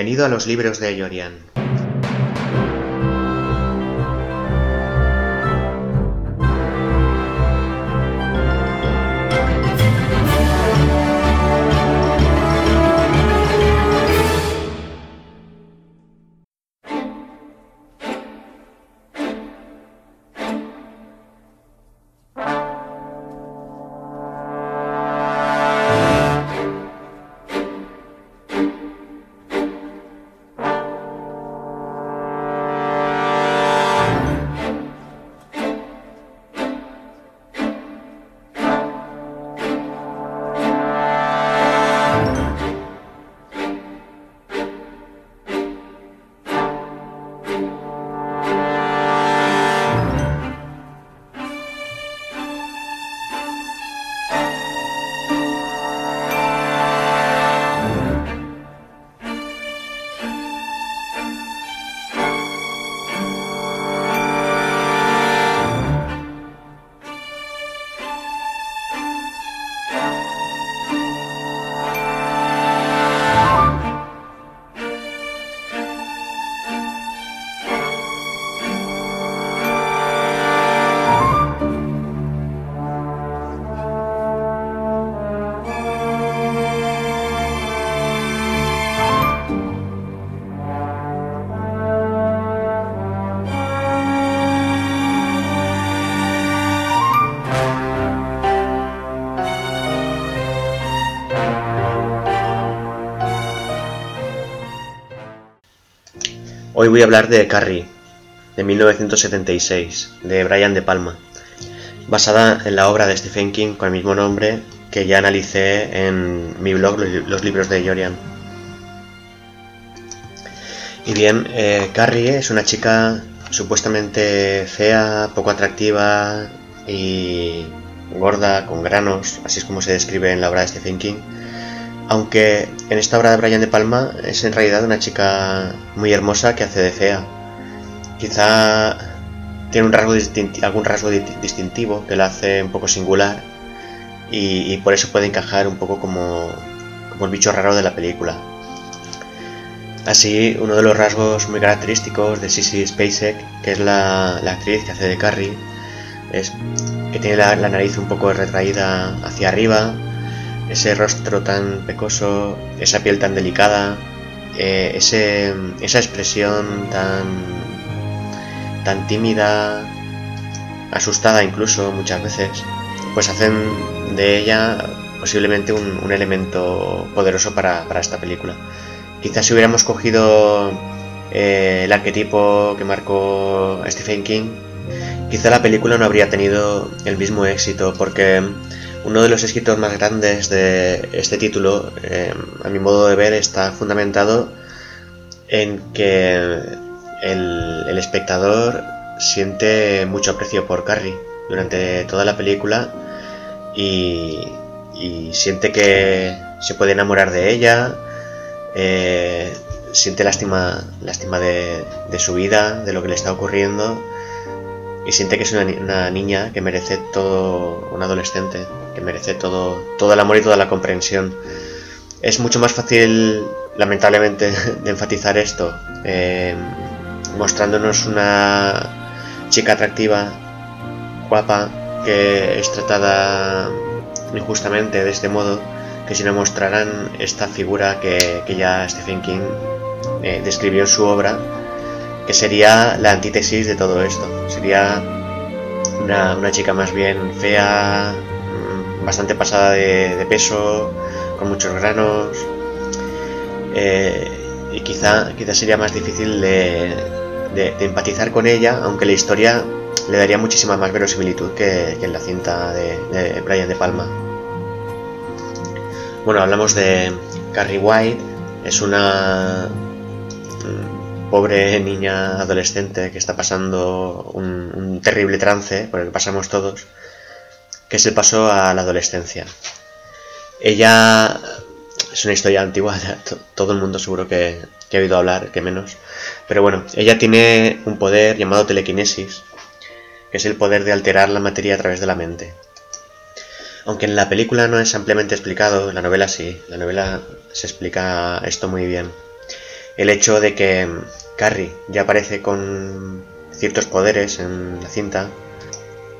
Bienvenido a los libros de Yorian. Hoy voy a hablar de Carrie, de 1976, de Brian De Palma, basada en la obra de Stephen King con el mismo nombre que ya analicé en mi blog Los libros de Jorian. Y bien, eh, Carrie es una chica supuestamente fea, poco atractiva y gorda, con granos, así es como se describe en la obra de Stephen King aunque en esta obra de Brian De Palma es en realidad una chica muy hermosa que hace de fea. Quizá tiene un rasgo algún rasgo distintivo que la hace un poco singular y, por eso puede encajar un poco como, como, el bicho raro de la película. Así, uno de los rasgos muy característicos de Sissy Spacek, que es la, actriz que hace de Carrie, es que tiene la nariz un poco retraída hacia arriba, ese rostro tan pecoso, esa piel tan delicada, eh, esa expresión tan, tan tímida, asustada incluso muchas veces, pues hacen de ella posiblemente un, elemento poderoso para, esta película. Quizás si hubiéramos cogido eh, el arquetipo que marcó Stephen King, quizá la película no habría tenido el mismo éxito porque uno de los escritos más grandes de este título, eh, a mi modo de ver, está fundamentado en que el, espectador siente mucho aprecio por Carrie durante toda la película y, siente que se puede enamorar de ella, eh, siente lástima, de, de, su vida, de lo que le está ocurriendo y siente que es una, niña que merece todo, un adolescente, que merece todo, todo el amor y toda la comprensión. Es mucho más fácil, lamentablemente, de enfatizar esto, eh, mostrándonos una chica atractiva, guapa, que es tratada injustamente de este modo, que si no mostraran esta figura que, ya Stephen King eh, describió en su obra, que sería la antítesis de todo esto. Sería una, chica más bien fea, bastante pasada de, peso, con muchos granos. Eh, y quizá, quizá sería más difícil de, empatizar con ella, aunque la historia le daría muchísima más verosimilitud que, en la cinta de, de Brian De Palma. Bueno, hablamos de Carrie White, es una pobre niña adolescente que está pasando un, terrible trance por el que pasamos todos, que es el paso a la adolescencia. Ella es una historia antigua, todo el mundo seguro que, ha oído hablar, que menos. Pero bueno, ella tiene un poder llamado telequinesis, que es el poder de alterar la materia a través de la mente. Aunque en la película no es ampliamente explicado, la novela sí, la novela se explica esto muy bien. el hecho de que Carrie ya aparece con ciertos poderes en la cinta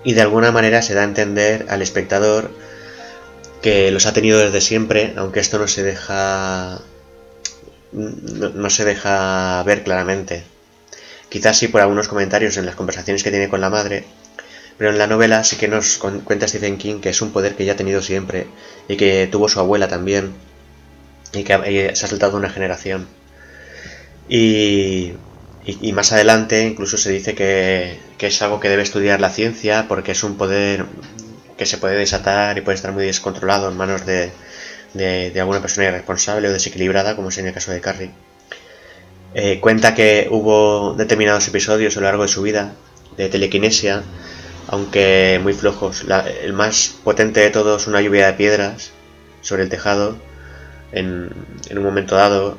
y de alguna manera se da a entender al espectador que los ha tenido desde siempre, aunque esto no se deja no, se deja ver claramente. Quizás sí por algunos comentarios en las conversaciones que tiene con la madre, pero en la novela sí que nos cuenta Stephen King que es un poder que ya ha tenido siempre y que tuvo su abuela también y que se ha saltado una generación. Y, y, más adelante incluso se dice que, es algo que debe estudiar la ciencia porque es un poder que se puede desatar y puede estar muy descontrolado en manos de, de, alguna persona irresponsable o desequilibrada, como es en el caso de Carrie. Eh, cuenta que hubo determinados episodios a lo largo de su vida de telequinesia, aunque muy flojos. el más potente de todos, una lluvia de piedras sobre el tejado en, en un momento dado.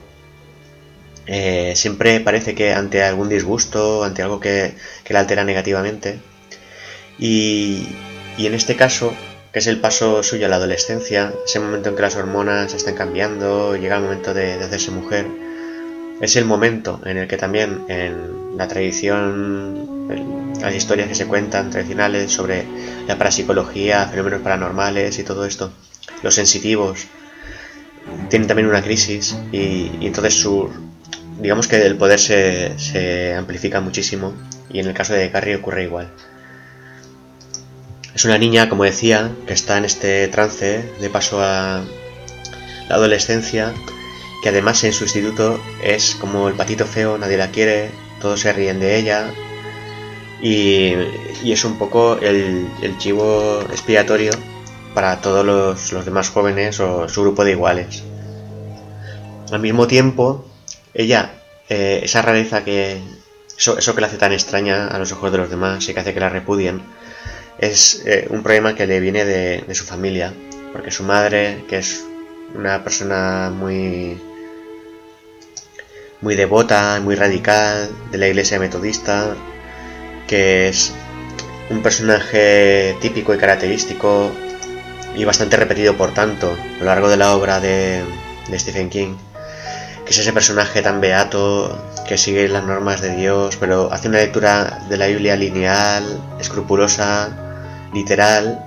Eh, siempre parece que ante algún disgusto, ante algo que, que la altera negativamente. Y, y en este caso, que es el paso suyo a la adolescencia, ese momento en que las hormonas están cambiando, llega el momento de, hacerse mujer. Es el momento en el que también en la tradición, las historias que se cuentan tradicionales sobre la parapsicología, fenómenos paranormales y todo esto, los sensitivos, tienen también una crisis y, entonces su, digamos que el poder se, se amplifica muchísimo y en el caso de Carrie ocurre igual. Es una niña, como decía, que está en este trance de paso a la adolescencia, que además en su instituto es como el patito feo, nadie la quiere, todos se ríen de ella y, es un poco el, chivo expiatorio para todos los, demás jóvenes o su grupo de iguales. Al mismo tiempo, ella, eh, esa rareza que... Eso, que la hace tan extraña a los ojos de los demás y que hace que la repudien, es eh, un problema que le viene de, su familia, porque su madre, que es una persona muy muy devota, muy radical de la iglesia metodista, que es un personaje típico y característico y bastante repetido por tanto a lo largo de la obra de Stephen King, es ese personaje tan beato que sigue las normas de Dios, pero hace una lectura de la Biblia lineal, escrupulosa, literal,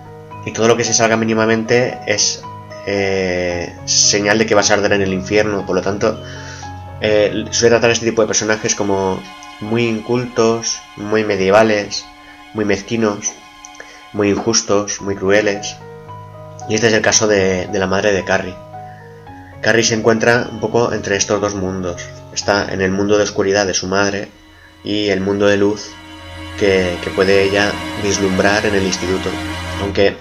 y todo lo que se salga mínimamente es eh, señal de que vas a arder en el infierno. Por lo tanto, eh, suele tratar este tipo de personajes como muy incultos, muy medievales, muy mezquinos, muy injustos, muy crueles. Y este es el caso de, la madre de Carrie. Carrie se encuentra un poco entre estos dos mundos. Está en el mundo de oscuridad de su madre y el mundo de luz que, puede ella vislumbrar en el instituto. Aunque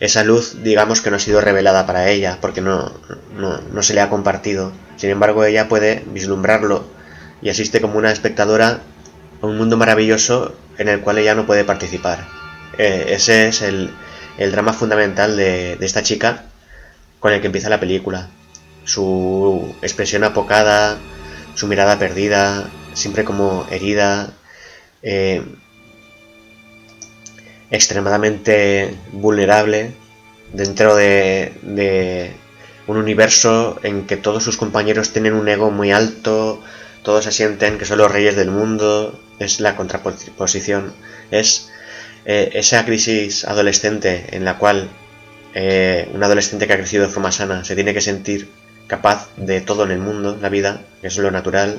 esa luz digamos que no ha sido revelada para ella porque no, no, se le ha compartido. Sin embargo, ella puede vislumbrarlo y asiste como una espectadora a un mundo maravilloso en el cual ella no puede participar. Eh, ese es el, el drama fundamental de, de, esta chica con el que empieza la película. Su expresión apocada, su mirada perdida, siempre como herida, eh, extremadamente vulnerable dentro de, un universo en que todos sus compañeros tienen un ego muy alto, todos se sienten que son los reyes del mundo, es la contraposición, es eh, esa crisis adolescente en la cual eh, un adolescente que ha crecido de forma sana se tiene que sentir capaz de todo en el mundo, la vida, que es lo natural,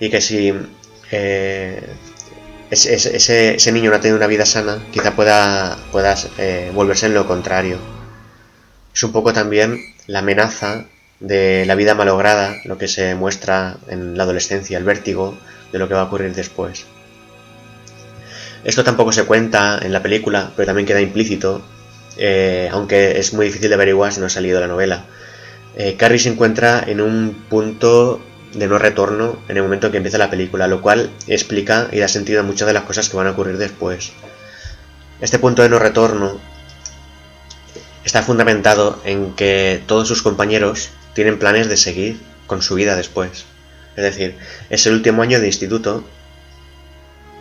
y que si ese, ese, niño no ha tenido una vida sana, quizá pueda, pueda eh, volverse en lo contrario. Es un poco también la amenaza de la vida malograda, lo que se muestra en la adolescencia, el vértigo de lo que va a ocurrir después. Esto tampoco se cuenta en la película, pero también queda implícito, eh, aunque es muy difícil de averiguar si no ha salido la novela. Eh, Carrie se encuentra en un punto de no retorno en el momento en que empieza la película, lo cual explica y da sentido a muchas de las cosas que van a ocurrir después. Este punto de no retorno está fundamentado en que todos sus compañeros tienen planes de seguir con su vida después. Es decir, es el último año de instituto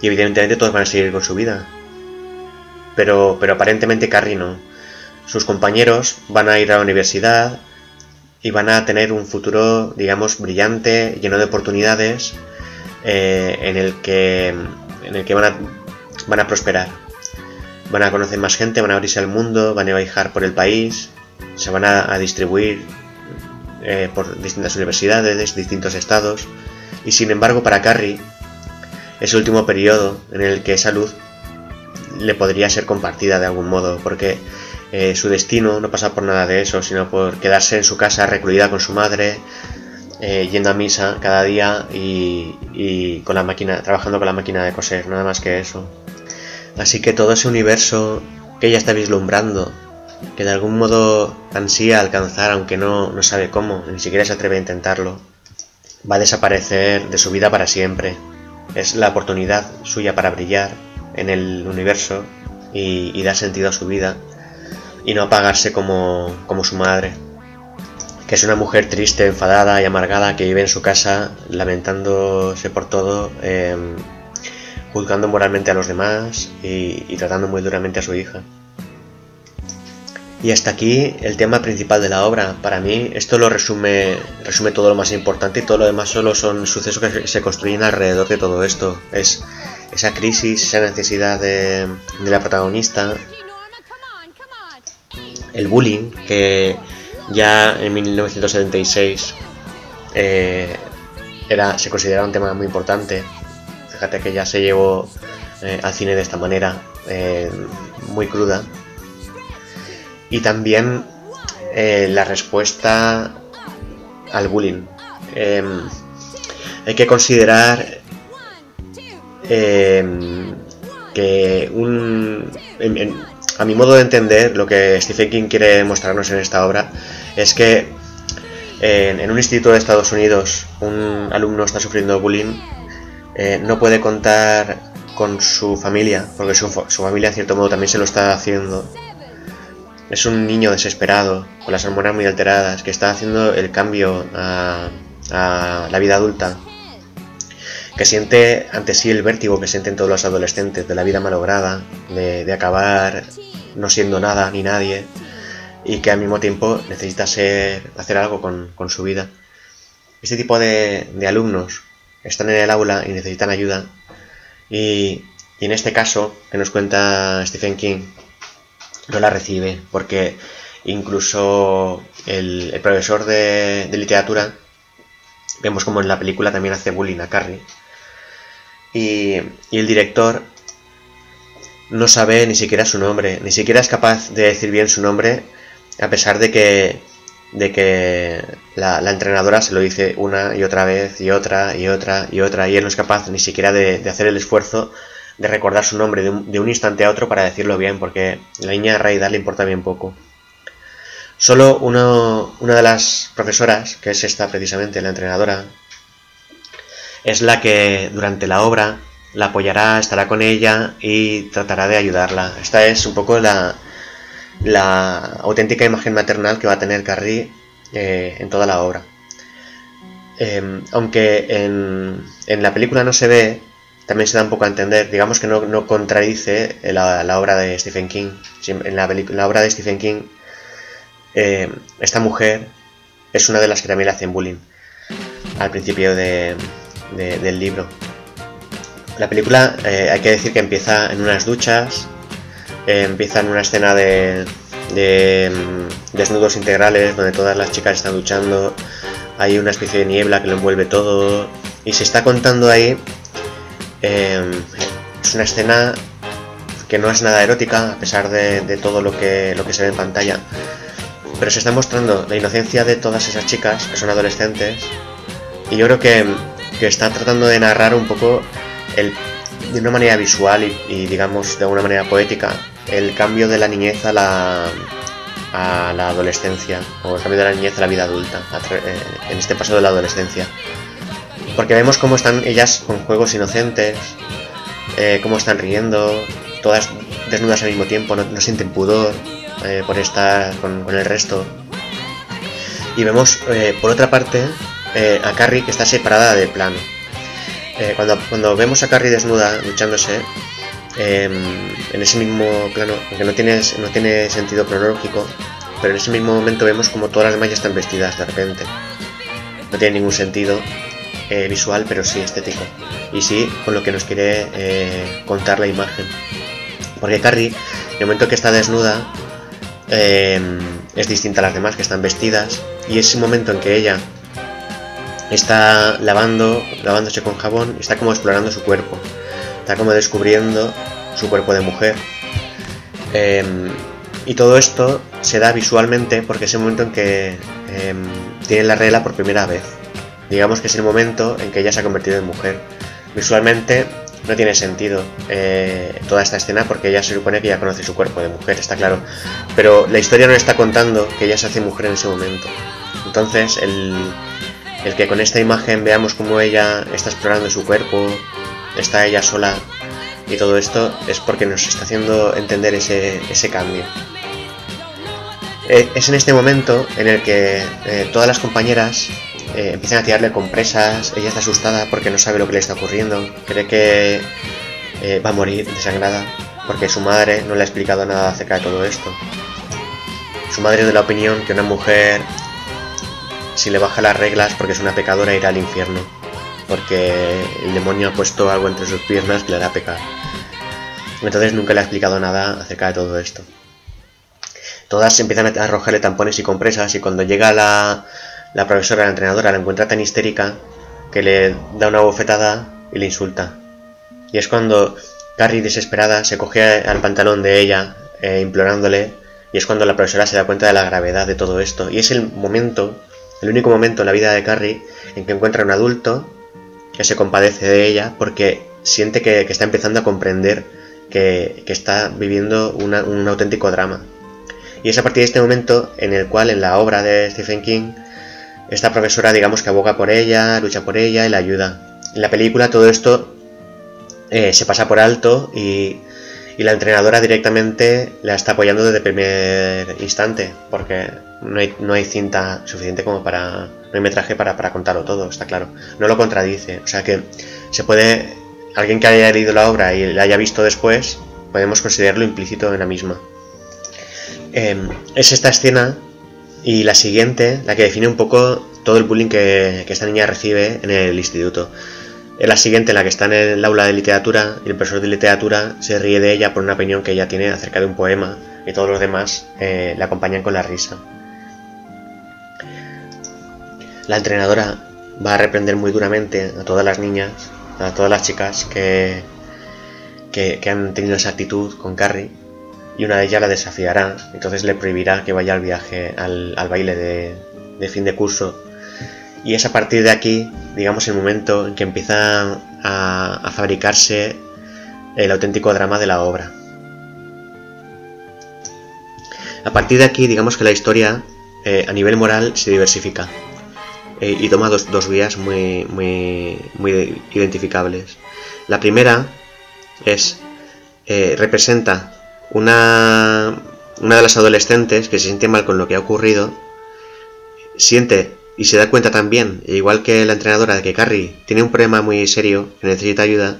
y evidentemente todos van a seguir con su vida. Pero, pero aparentemente Carrie no. Sus compañeros van a ir a la universidad, y van a tener un futuro, digamos, brillante, lleno de oportunidades, eh, en el que, en el que van, a, van a prosperar. Van a conocer más gente, van a abrirse al mundo, van a viajar por el país, se van a, distribuir eh, por distintas universidades, distintos estados, y sin embargo para Carrie es el último periodo en el que esa luz le podría ser compartida de algún modo, porque eh, su destino no pasa por nada de eso, sino por quedarse en su casa recluida con su madre, eh, yendo a misa cada día y, con la máquina, trabajando con la máquina de coser, nada más que eso. Así que todo ese universo que ella está vislumbrando, que de algún modo ansía alcanzar, aunque no, no sabe cómo, ni siquiera se atreve a intentarlo, va a desaparecer de su vida para siempre. Es la oportunidad suya para brillar en el universo y dar sentido a su vida y no apagarse como, como su madre, que es una mujer triste, enfadada y amargada que vive en su casa lamentándose por todo, em, juzgando moralmente a los demás y, tratando muy duramente a su hija. Y hasta aquí el tema principal de la obra. Para mí esto lo resume, resume todo lo más importante y todo lo demás solo son sucesos que se construyen alrededor de todo esto. Es esa crisis, esa necesidad de la protagonista el bullying, que ya en 1976 eh, era, se consideraba un tema muy importante. Fíjate que ya se llevó eh, al cine de esta manera, eh, muy cruda. Y también la respuesta al bullying. Hay que considerar que un, a mi modo de entender, lo que Stephen King quiere mostrarnos en esta obra es que en, un instituto de Estados Unidos un alumno está sufriendo bullying, eh, no puede contar con su familia, porque su, familia en cierto modo también se lo está haciendo. Es un niño desesperado, con las hormonas muy alteradas, que está haciendo el cambio a, la vida adulta, que siente ante sí el vértigo que sienten todos los adolescentes de la vida malograda, de, de acabar no siendo nada ni nadie y que al mismo tiempo necesita ser, hacer algo con, su vida. Este tipo de, alumnos están en el aula y necesitan ayuda y, en este caso que nos cuenta Stephen King no la recibe porque incluso el, profesor de, literatura vemos como en la película también hace bullying a Carrie y, y el director no sabe ni siquiera su nombre, ni siquiera es capaz de decir bien su nombre, a pesar de que, de que la, entrenadora se lo dice una y otra vez, y otra, y otra, y otra, y él no es capaz ni siquiera de, hacer el esfuerzo de recordar su nombre de un, instante a otro para decirlo bien, porque la niña Raida le importa bien poco. Solo uno, una de las profesoras, que es esta precisamente, la entrenadora, es la que durante la obra la apoyará, estará con ella y tratará de ayudarla. Esta es un poco la, la auténtica imagen maternal que va a tener Carrie eh, en toda la obra. Em, aunque en, en, la película no se ve, también se da un poco a entender, digamos que no, no contradice la, la, obra de Stephen King. En la, obra de Stephen King, em, esta mujer es una de las que también le hacen bullying al principio de, del libro. La película eh, hay que decir que empieza en unas duchas, eh, empieza en una escena de, mm, desnudos integrales donde todas las chicas están duchando, hay una especie de niebla que lo envuelve todo y se está contando ahí, em, es una escena que no es nada erótica a pesar de, todo lo que, lo que se ve en pantalla, pero se está mostrando la inocencia de todas esas chicas que son adolescentes y yo creo que, que está tratando de narrar un poco de una manera visual y, digamos de alguna manera poética el cambio de la niñez a la, a la adolescencia o el cambio de la niñez a la vida adulta eh, en este paso de la adolescencia. Porque vemos cómo están ellas con juegos inocentes eh, cómo están riendo todas desnudas al mismo tiempo no, sienten pudor eh, por estar con, el resto. Y vemos por otra parte a Carrie que está separada del plano eh, cuando, cuando vemos a Carrie desnuda luchándose, em, en ese mismo plano, aunque no tiene, no tiene sentido cronológico, pero en ese mismo momento vemos como todas las demás ya están vestidas de repente. No tiene ningún sentido eh, visual, pero sí estético. Y sí con lo que nos quiere eh, contar la imagen. Porque Carrie, en el momento que está desnuda, em, es distinta a las demás que están vestidas. Y ese momento en que ella está lavando, lavándose con jabón, está como explorando su cuerpo. Está como descubriendo su cuerpo de mujer. Em, y todo esto se da visualmente porque es el momento en que em, tiene la regla por primera vez. Digamos que es el momento en que ella se ha convertido en mujer. Visualmente no tiene sentido eh, toda esta escena porque ella se supone que ya conoce su cuerpo de mujer, está claro. Pero la historia no está contando que ella se hace mujer en ese momento. Entonces, el, el que con esta imagen veamos cómo ella está explorando su cuerpo, está ella sola y todo esto es porque nos está haciendo entender ese, ese cambio. Eh, es en este momento en el que eh, todas las compañeras eh, empiezan a tirarle compresas, ella está asustada porque no sabe lo que le está ocurriendo, cree que va a morir desangrada porque su madre no le ha explicado nada acerca de todo esto. Su madre es de la opinión que una mujer si le baja las reglas porque es una pecadora irá al infierno, porque el demonio ha puesto algo entre sus piernas que le hará pecar. Entonces nunca le ha explicado nada acerca de todo esto. Todas empiezan a arrojarle tampones y compresas y cuando llega la, la profesora, la entrenadora, la encuentra tan histérica que le da una bofetada y le insulta. Y es cuando Carrie, desesperada, se coge al pantalón de ella, eh, implorándole, y es cuando la profesora se da cuenta de la gravedad de todo esto. Y es el momento el único momento en la vida de Carrie en que encuentra a un adulto que se compadece de ella porque siente que, está empezando a comprender que, está viviendo un auténtico drama. Y es a partir de este momento en el cual en la obra de Stephen King, esta profesora digamos que aboga por ella, lucha por ella y la ayuda. En la película todo esto eh, se pasa por alto y, y la entrenadora directamente la está apoyando desde el primer instante, porque no hay, cinta suficiente como para. No hay metraje para, para contarlo todo, está claro. No lo contradice. O sea que se puede. Alguien que haya leído la obra y la haya visto después, podemos considerarlo implícito en la misma. Em, es esta escena y la siguiente la que define un poco todo el bullying que, que esta niña recibe en el instituto. La siguiente en la que está en el aula de literatura y el profesor de literatura se ríe de ella por una opinión que ella tiene acerca de un poema y todos los demás eh, la acompañan con la risa. La entrenadora va a reprender muy duramente a todas las niñas, a todas las chicas que, que, han tenido esa actitud con Carrie y una de ellas la desafiará, entonces le prohibirá que vaya al viaje, al, baile de, fin de curso. Y es a partir de aquí, digamos, el momento en que empieza a, fabricarse el auténtico drama de la obra. A partir de aquí, digamos que la historia eh, a nivel moral se diversifica. Eh, y toma dos, vías muy, muy, muy identificables. La primera es, eh, representa una, una de las adolescentes que se siente mal con lo que ha ocurrido, siente y se da cuenta también, igual que la entrenadora, de que Carrie tiene un problema muy serio, que necesita ayuda,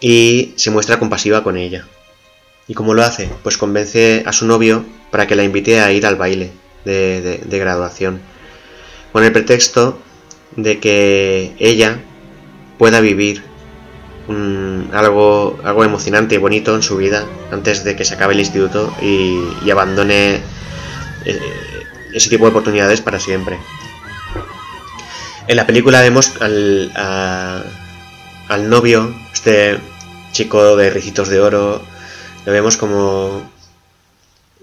y se muestra compasiva con ella. ¿Y cómo lo hace? Pues convence a su novio para que la invite a ir al baile de graduación con el pretexto de que ella pueda vivir algo, algo emocionante y bonito en su vida antes de que se acabe el instituto y, abandone eh, ese tipo de oportunidades para siempre. En la película vemos al, al novio, este chico de ricitos de oro, lo vemos como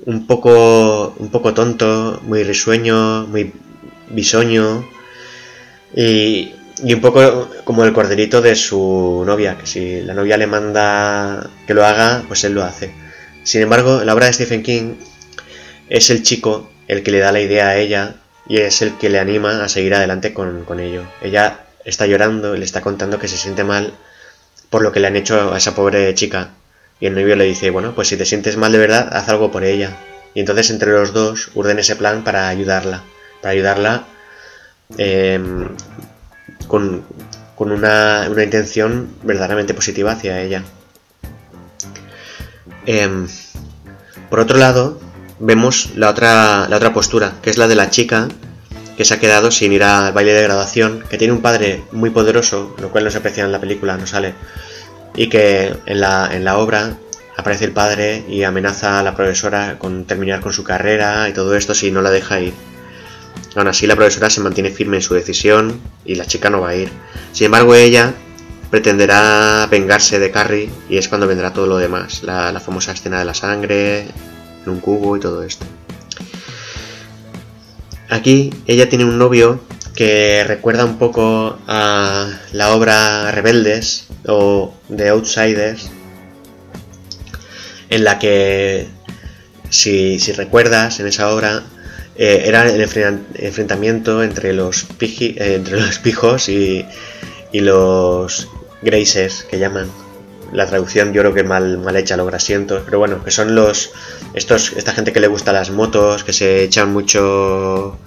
un poco, un poco tonto, muy risueño, muy bisoño y, y un poco como el corderito de su novia, que si la novia le manda que lo haga, pues él lo hace. Sin embargo, la obra de Stephen King es el chico el que le da la idea a ella y es el que le anima a seguir adelante con, con ello. Ella está llorando le está contando que se siente mal por lo que le han hecho a esa pobre chica. Y el novio le dice, bueno, pues si te sientes mal de verdad, haz algo por ella. Y entonces entre los dos urden ese plan para ayudarla para ayudarla em, con, una, intención verdaderamente positiva hacia ella. Em, por otro lado, vemos la otra, la otra postura, que es la de la chica que se ha quedado sin ir al baile de graduación, que tiene un padre muy poderoso, lo cual no se aprecia en la película, no sale, y que en la, en la obra aparece el padre y amenaza a la profesora con terminar con su carrera y todo esto si no la deja ir. Aún así la profesora se mantiene firme en su decisión y la chica no va a ir. Sin embargo ella pretenderá vengarse de Carrie y es cuando vendrá todo lo demás, la, la famosa escena de la sangre un cubo y todo esto. Aquí ella tiene un novio que recuerda un poco a la obra Rebeldes o The Outsiders, en la que, si, recuerdas, en esa obra eh, era el enfrentamiento entre los, eh, entre los pijos y, y los graces, que llaman. La traducción yo creo que mal, mal hecha, los grasientos, pero bueno, que son los estos esta gente que le gusta las motos, que se echan mucho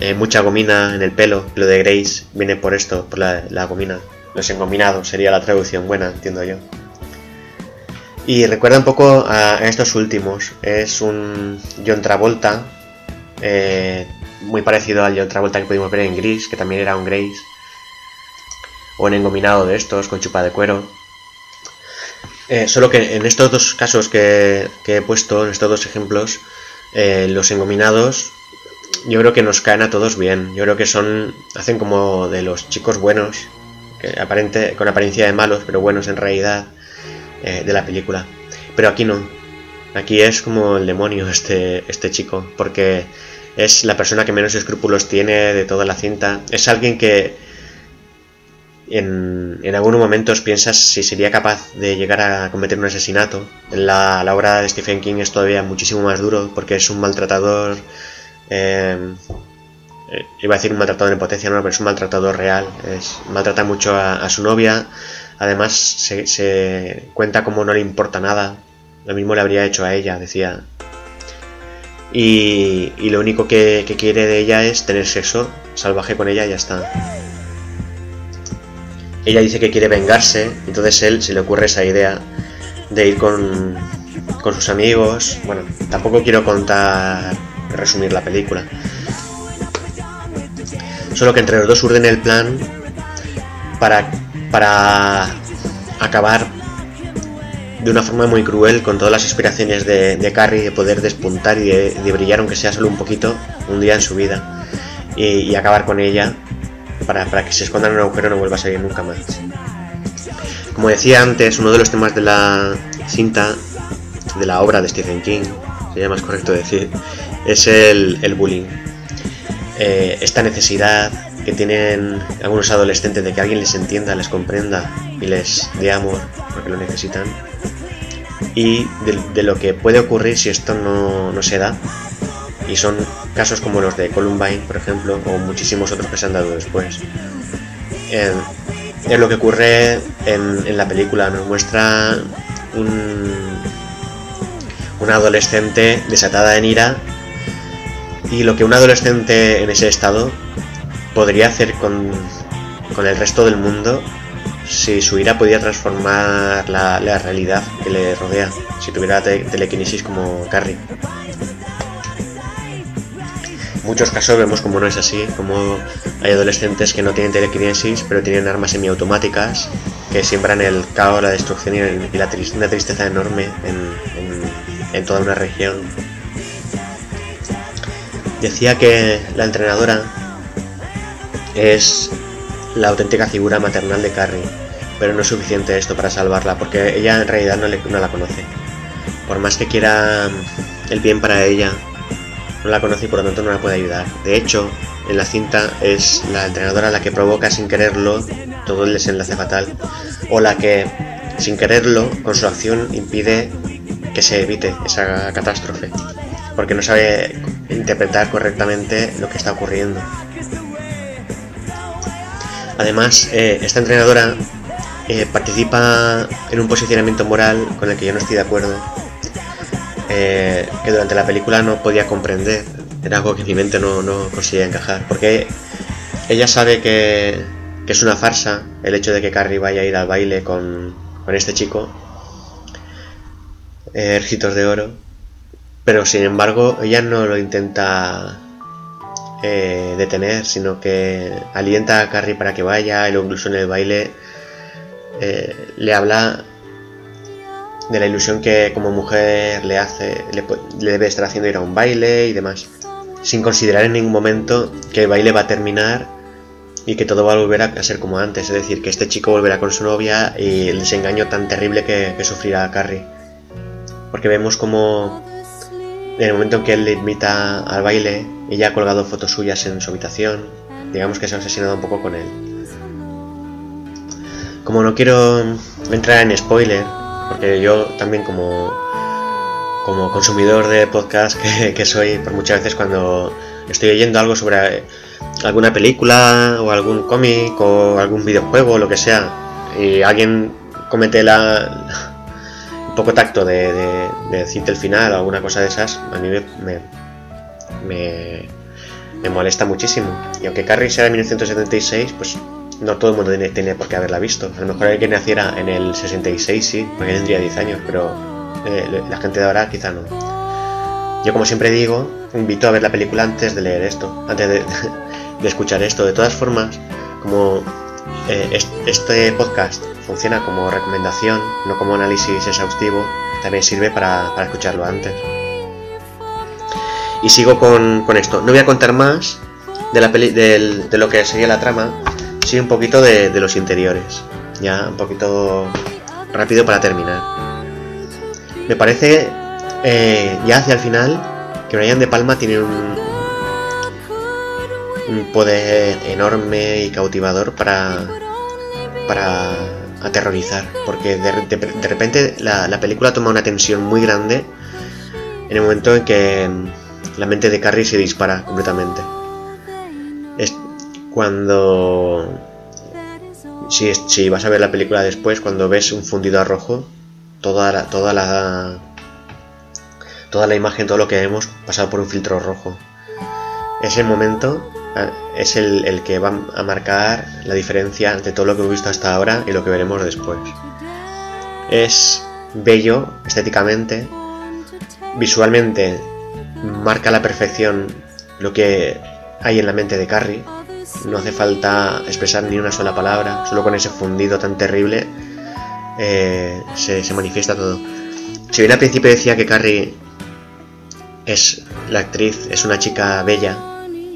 eh, mucha gomina en el pelo. Lo de Grace viene por esto, por la, la gomina. Los engominados sería la traducción buena, entiendo yo. Y recuerda un poco a, estos últimos. Es un John Travolta, eh, muy parecido al John Travolta que pudimos ver en Gris, que también era un Grace. O en engominado de estos, con chupa de cuero. Eh, solo que en estos dos casos que, he puesto, en estos dos ejemplos, eh, los engominados yo creo que nos caen a todos bien. Yo creo que son. hacen como de los chicos buenos, que aparente, con apariencia de malos, pero buenos en realidad, eh, de la película. Pero aquí no. Aquí es como el demonio este, este chico, porque es la persona que menos escrúpulos tiene de toda la cinta. Es alguien que en, algunos momentos piensas si sería capaz de llegar a cometer un asesinato. La, la obra de Stephen King es todavía muchísimo más duro, porque es un maltratador eh, eh, iba a decir un maltratador en potencia, no, pero es un maltratador real. Es, maltrata mucho a, su novia. Además, se, cuenta como no le importa nada. Lo mismo le habría hecho a ella, decía. Y, lo único que, quiere de ella es tener sexo salvaje con ella y ya está. Ella dice que quiere vengarse, entonces él se le ocurre esa idea de ir con, con sus amigos. Bueno, tampoco quiero contar resumir la película. Solo que entre los dos urden el plan para, para acabar de una forma muy cruel con todas las aspiraciones de, de Carrie de poder despuntar y de, brillar aunque sea solo un poquito un día en su vida y, acabar con ella para, para, que se esconda en un agujero no vuelva a salir nunca más. Como decía antes, uno de los temas de la cinta, de la obra de Stephen King, sería más correcto decir, es el, bullying. Eh, esta necesidad que tienen algunos adolescentes de que alguien les entienda, les comprenda y les dé amor porque lo necesitan. Y de, lo que puede ocurrir si esto no, se da. Y son casos como los de Columbine, por ejemplo, o muchísimos otros que se han dado después. es lo que ocurre en, la película. Nos muestra un, una adolescente desatada en ira y lo que un adolescente en ese estado podría hacer con, el resto del mundo si su ira podía transformar la, realidad que le rodea, si tuviera telequinesis como Carrie. En muchos casos vemos como no es así, como hay adolescentes que no tienen telequinesis pero tienen armas semiautomáticas que siembran el caos, la destrucción y, la una tristeza enorme en toda una región Decía que la entrenadora es la auténtica figura maternal de Carrie, pero no es suficiente esto para salvarla, porque ella en realidad no, no la conoce. Por más que quiera el bien para ella, no la conoce y por lo tanto no la puede ayudar. De hecho, en la cinta es la entrenadora la que provoca sin quererlo todo el desenlace fatal, o la que, sin quererlo, con su acción impide que se evite esa catástrofe porque no sabe interpretar correctamente lo que está ocurriendo. Además, eh, esta entrenadora eh, participa en un posicionamiento moral con el que yo no estoy de acuerdo, eh, que durante la película no podía comprender, era algo que mi mente no, no conseguía encajar, porque ella sabe que, que, es una farsa el hecho de que Carrie vaya a ir al baile con, con este chico, Ejércitos de Oro, pero sin embargo ella no lo intenta eh, detener, sino que alienta a Carrie para que vaya, y incluso en el baile eh, le habla de la ilusión que como mujer le hace, le, debe estar haciendo ir a un baile y demás, sin considerar en ningún momento que el baile va a terminar y que todo va a volver a ser como antes, es decir, que este chico volverá con su novia y el desengaño tan terrible que, sufrirá Carrie. Porque vemos como en el momento en que él le invita al baile, ella ha colgado fotos suyas en su habitación, digamos que se ha obsesionado un poco con él. Como no quiero entrar en spoiler, porque yo también como, como consumidor de podcast que, soy, por muchas veces cuando estoy oyendo algo sobre alguna película o algún cómic o algún videojuego o lo que sea, y alguien comete la, poco tacto de, decirte el final o alguna cosa de esas, a mí me, me, me, molesta muchísimo. Y aunque Carrie sea de 1976, pues no todo el mundo tiene, por qué haberla visto. A lo mejor alguien que naciera en el 66 sí, porque tendría 10 años, pero eh, la gente de ahora quizá no. Yo como siempre digo, invito a ver la película antes de leer esto, antes de, escuchar esto. De todas formas, como eh, este podcast funciona como recomendación, no como análisis exhaustivo, también sirve para, escucharlo antes. Y sigo con, esto. No voy a contar más de, la peli, de, lo que sería la trama, sí un poquito de, los interiores. Ya un poquito rápido para terminar. Me parece, eh, ya hacia el final, que Brian De Palma tiene un, un poder enorme y cautivador para, para aterrorizar, porque de, repente la, película toma una tensión muy grande en el momento en que la mente de Carrie se dispara completamente. Cuando... Si, vas a ver la película después, cuando ves un fundido a rojo, toda la, toda la... Toda la imagen, todo lo que hemos pasado por un filtro rojo. Ese momento Ah, es el, que va a marcar la diferencia entre todo lo que hemos visto hasta ahora y lo que veremos después. Es bello estéticamente, visualmente marca a la perfección lo que hay en la mente de Carrie. No hace falta expresar ni una sola palabra, solo con ese fundido tan terrible eh, se, se manifiesta todo. Si bien al principio decía que Carrie es la actriz, es una chica bella,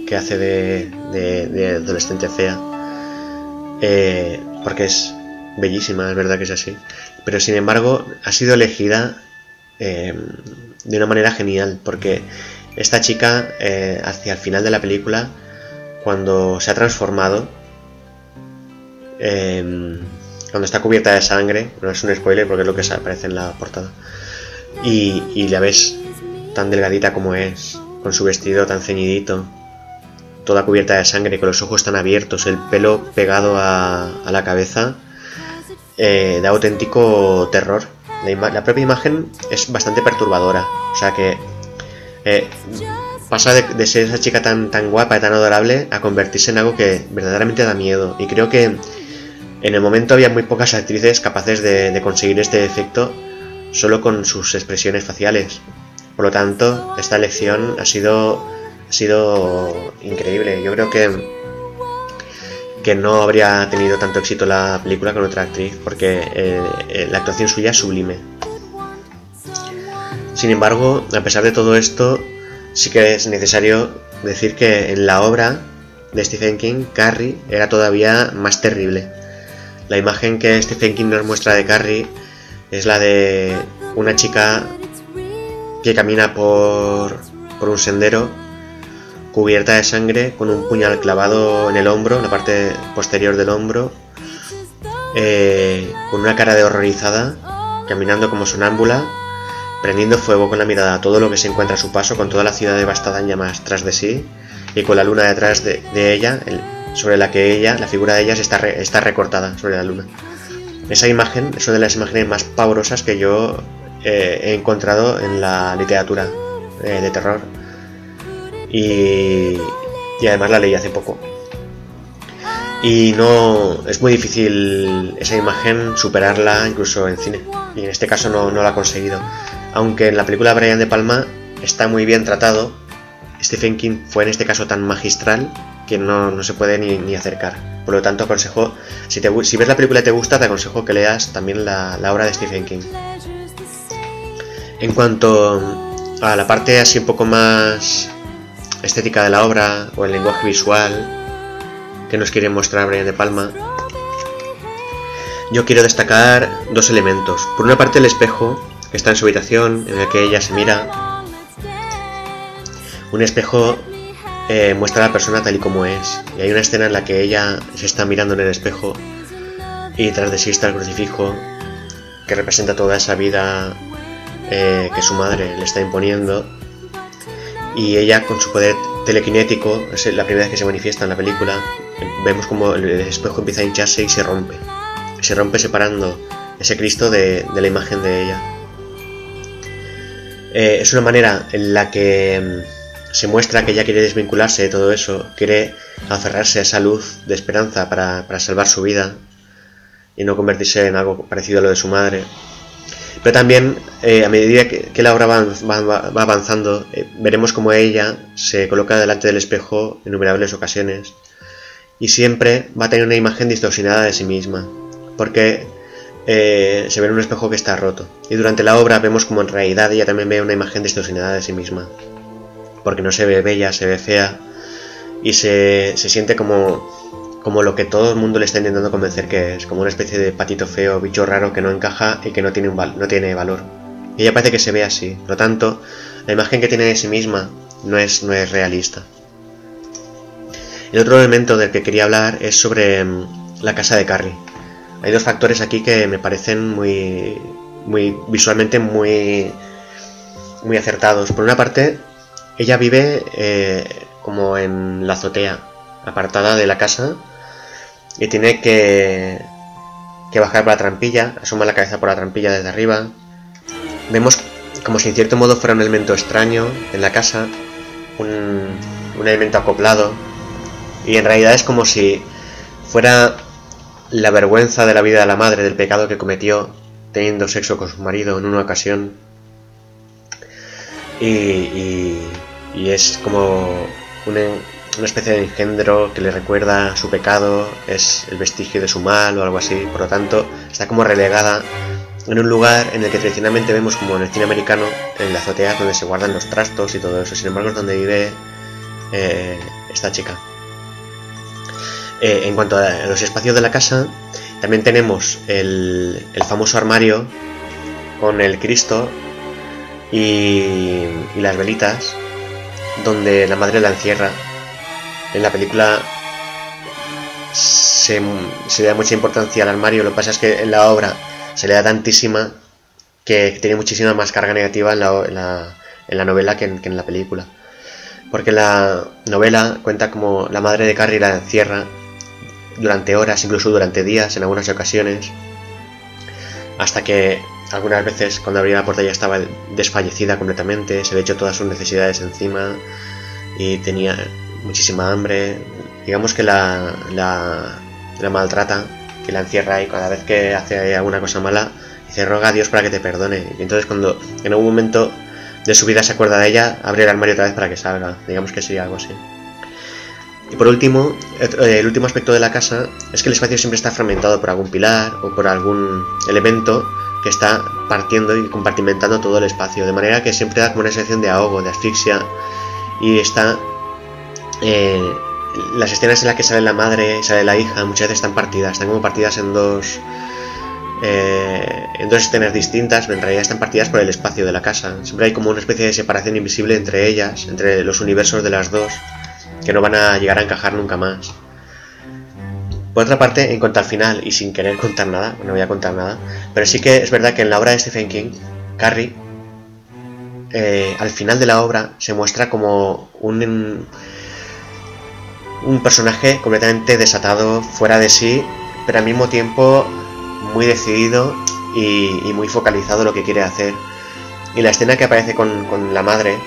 que hace de, adolescente fea. Eh, porque es bellísima, es verdad que es así. Pero sin embargo, ha sido elegida eh, de una manera genial. Porque esta chica, eh, hacia el final de la película, cuando se ha transformado, cuando está cubierta de sangre, no es un spoiler porque es lo que aparece en la portada, y, y la ves tan delgadita como es, con su vestido tan ceñidito, toda cubierta de sangre, con los ojos tan abiertos, el pelo pegado a, la cabeza, eh, da auténtico terror. La, propia imagen es bastante perturbadora, o sea que eh, pasa de, ser esa chica tan, tan guapa y tan adorable a convertirse en algo que verdaderamente da miedo. Y creo que en el momento había muy pocas actrices capaces de conseguir este efecto solo con sus expresiones faciales. Por lo tanto, esta elección ha sido ha sido increíble. Yo creo que que no habría tenido tanto éxito la película con otra actriz porque eh, eh, la actuación suya es sublime. Sin embargo, a pesar de todo esto, sí que es necesario decir que en la obra de Stephen King, Carrie era todavía más terrible. La imagen que Stephen King nos muestra de Carrie es la de una chica que camina por, por un sendero cubierta de sangre, con un puñal clavado en el hombro, en la parte posterior del hombro, eh, con una cara de horrorizada, caminando como sonámbula, prendiendo fuego con la mirada a todo lo que se encuentra a su paso, con toda la ciudad devastada en llamas tras de sí, y con la luna detrás de, ella, sobre la que ella, la figura de ella, está, está recortada sobre la luna. Esa imagen es una de las imágenes más pavorosas que yo eh, he encontrado en la literatura eh, de terror y, además la leí hace poco. Y no es muy difícil esa imagen superarla incluso en cine. Y en este caso no, no la ha conseguido. Aunque en la película Brian De Palma está muy bien tratado. Stephen King fue en este caso tan magistral que no, se puede ni, acercar. Por lo tanto, aconsejo, si, te, si ves la película y te gusta, te aconsejo que leas también la, la obra de Stephen King. En cuanto a la parte así un poco más estética de la obra o el lenguaje visual que nos quiere mostrar Brian De Palma, yo quiero destacar dos elementos. Por una parte el espejo, está en su habitación, en el que ella se mira. Un espejo eh, muestra a la persona tal y como es. Y hay una escena en la que ella se está mirando en el espejo y tras de sí está el crucifijo que representa toda esa vida eh, que su madre le está imponiendo. Y ella con su poder telequinético, es la primera vez que se manifiesta en la película, vemos como el espejo empieza a hincharse y se rompe se rompe separando ese Cristo de, la imagen de ella. Eh, es una manera en la que mm, se muestra que ella quiere desvincularse de todo eso, quiere aferrarse a esa luz de esperanza para, salvar su vida y no convertirse en algo parecido a lo de su madre. Pero también, eh, a medida que, la obra va, avanzando, eh, veremos como ella se coloca delante del espejo en innumerables ocasiones y siempre va a tener una imagen distorsionada de sí misma porque eh, se ve en un espejo que está roto. Y durante la obra vemos como en realidad ella también ve una imagen distorsionada de sí misma. Porque no se ve bella, se ve fea y se, siente como, como lo que todo el mundo le está intentando convencer que es, como una especie de patito feo, bicho raro que no encaja y que no tiene, un no tiene valor. Y ella parece que se ve así, por lo tanto, la imagen que tiene de sí misma no es, no es realista. El otro elemento del que quería hablar es sobre mm, la casa de Carrie. Hay dos factores aquí que me parecen muy, muy visualmente muy, muy acertados. Por una parte, ella vive eh, como en la azotea, apartada de la casa, y tiene que, que bajar por la trampilla, asoma la cabeza por la trampilla desde arriba. Vemos como si en cierto modo fuera un elemento extraño en la casa, un, un elemento acoplado, y en realidad es como si fuera la vergüenza de la vida de la madre, del pecado que cometió teniendo sexo con su marido en una ocasión. Y, es como una, especie de engendro que le recuerda su pecado, es el vestigio de su mal o algo así. Por lo tanto, está como relegada en un lugar en el que tradicionalmente vemos como en el cine americano, en la azotea donde se guardan los trastos y todo eso. Sin embargo, es donde vive eh, esta chica. Eh, en cuanto a los espacios de la casa, también tenemos el, famoso armario con el Cristo y, las velitas, donde la madre la encierra. En la película se, le da mucha importancia al armario, lo que pasa es que en la obra se le da tantísima que tiene muchísima más carga negativa en la, novela que en, que en, la película. Porque la novela cuenta como la madre de Carrie la encierra durante horas, incluso durante días en algunas ocasiones, hasta que algunas veces cuando abría la puerta ya estaba desfallecida completamente, se le echó todas sus necesidades encima y tenía muchísima hambre. Digamos que la, la, maltrata, que la encierra y cada vez que hace alguna cosa mala, dice roga a Dios para que te perdone. Y entonces cuando en algún momento de su vida se acuerda de ella, abre el armario otra vez para que salga. Digamos que sería algo así. Y por último, eh, el último aspecto de la casa es que el espacio siempre está fragmentado por algún pilar o por algún elemento que está partiendo y compartimentando todo el espacio, de manera que siempre da como una sensación de ahogo, de asfixia, y está... Eh, las escenas en las que sale la madre sale la hija muchas veces están partidas, están como partidas en dos... Eh, en dos escenas distintas, pero en realidad están partidas por el espacio de la casa. Siempre hay como una especie de separación invisible entre ellas, entre los universos de las dos que no van a llegar a encajar nunca más. Por otra parte, en cuanto al final, y sin querer contar nada, no voy a contar nada, pero sí que es verdad que en la obra de Stephen King, Carrie, eh, al final de la obra se muestra como un, un personaje completamente desatado, fuera de sí, pero al mismo tiempo muy decidido y, muy focalizado en lo que quiere hacer. Y la escena que aparece con, con la madre,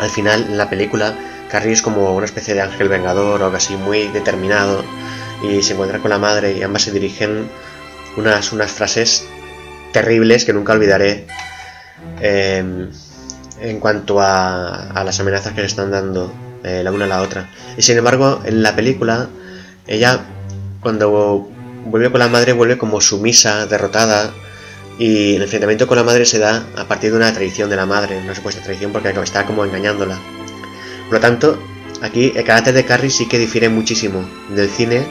al final, en la película, Carrie es como una especie de ángel vengador o así muy determinado y se encuentra con la madre y ambas se dirigen unas, unas frases terribles que nunca olvidaré. Em, en cuanto a, las amenazas que le están dando eh, la una a la otra. Y sin embargo, en la película, ella cuando vuelve con la madre vuelve como sumisa, derrotada, y el enfrentamiento con la madre se da a partir de una traición de la madre, una supuesta traición porque está como engañándola. Por lo tanto, aquí el carácter de Carrie sí que difiere muchísimo del cine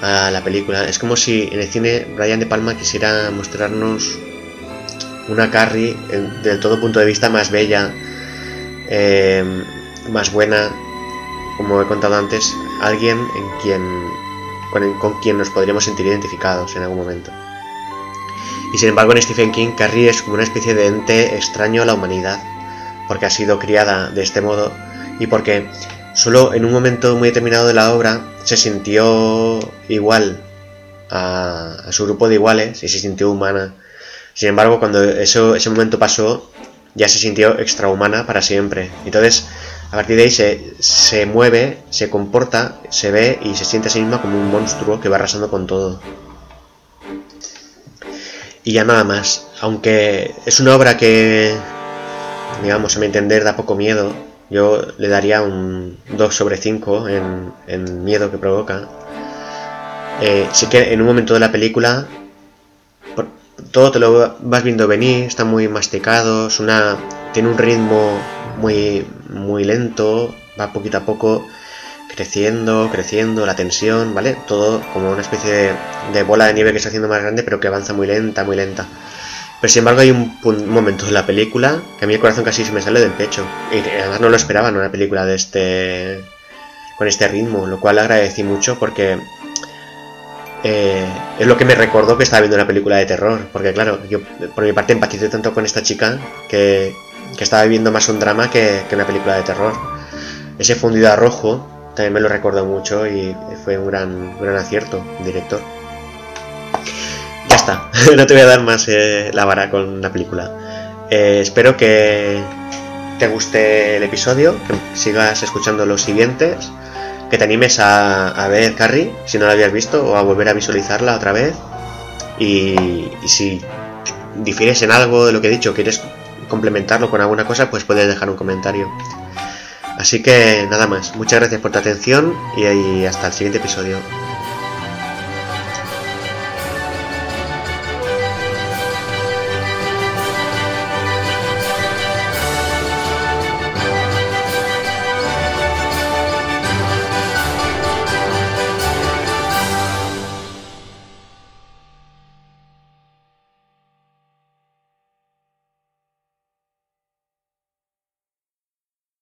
a la película. Es como si en el cine Brian De Palma quisiera mostrarnos una Carrie del todo punto de vista más bella, eh, más buena, como he contado antes, alguien en quien, con, con quien nos podríamos sentir identificados en algún momento. Y sin embargo en Stephen King, Carrie es como una especie de ente extraño a la humanidad, porque ha sido criada de este modo y porque solo en un momento muy determinado de la obra se sintió igual a, su grupo de iguales y se sintió humana. Sin embargo, cuando ese momento pasó, ya se sintió extrahumana para siempre. Entonces, a partir de ahí se, se mueve, se comporta, se ve y se siente a sí misma como un monstruo que va arrasando con todo. Y ya nada más. Aunque es una obra que, digamos, a mi entender, da poco miedo, yo le daría un 2 sobre 5 en, miedo que provoca. Eh, sí que en un momento de la película todo te lo vas viendo venir, está muy masticado, es una, tiene un ritmo muy, muy lento, va poquito a poco creciendo, creciendo, la tensión, ¿vale? Todo como una especie de, bola de nieve que está haciendo más grande, pero que avanza muy lenta, muy lenta. Pero sin embargo hay un, momento en la película que a mí el corazón casi se me sale del pecho. Y además no lo esperaba en una película de este con este ritmo, lo cual agradecí mucho porque eh, es lo que me recordó que estaba viendo una película de terror. Porque claro, yo por mi parte empaticé tanto con esta chica que, estaba viendo más un drama que, que una película de terror. Ese fundido a rojo también me lo recuerdo mucho y fue un gran, gran acierto, director. No te voy a dar más eh, la vara con la película. Eh, espero que te guste el episodio, que sigas escuchando los siguientes, que te animes a, ver Carrie si no la habías visto o a volver a visualizarla otra vez. Y si difieres en algo de lo que he dicho, quieres complementarlo con alguna cosa, pues puedes dejar un comentario. Así que nada más, muchas gracias por tu atención y hasta el siguiente episodio.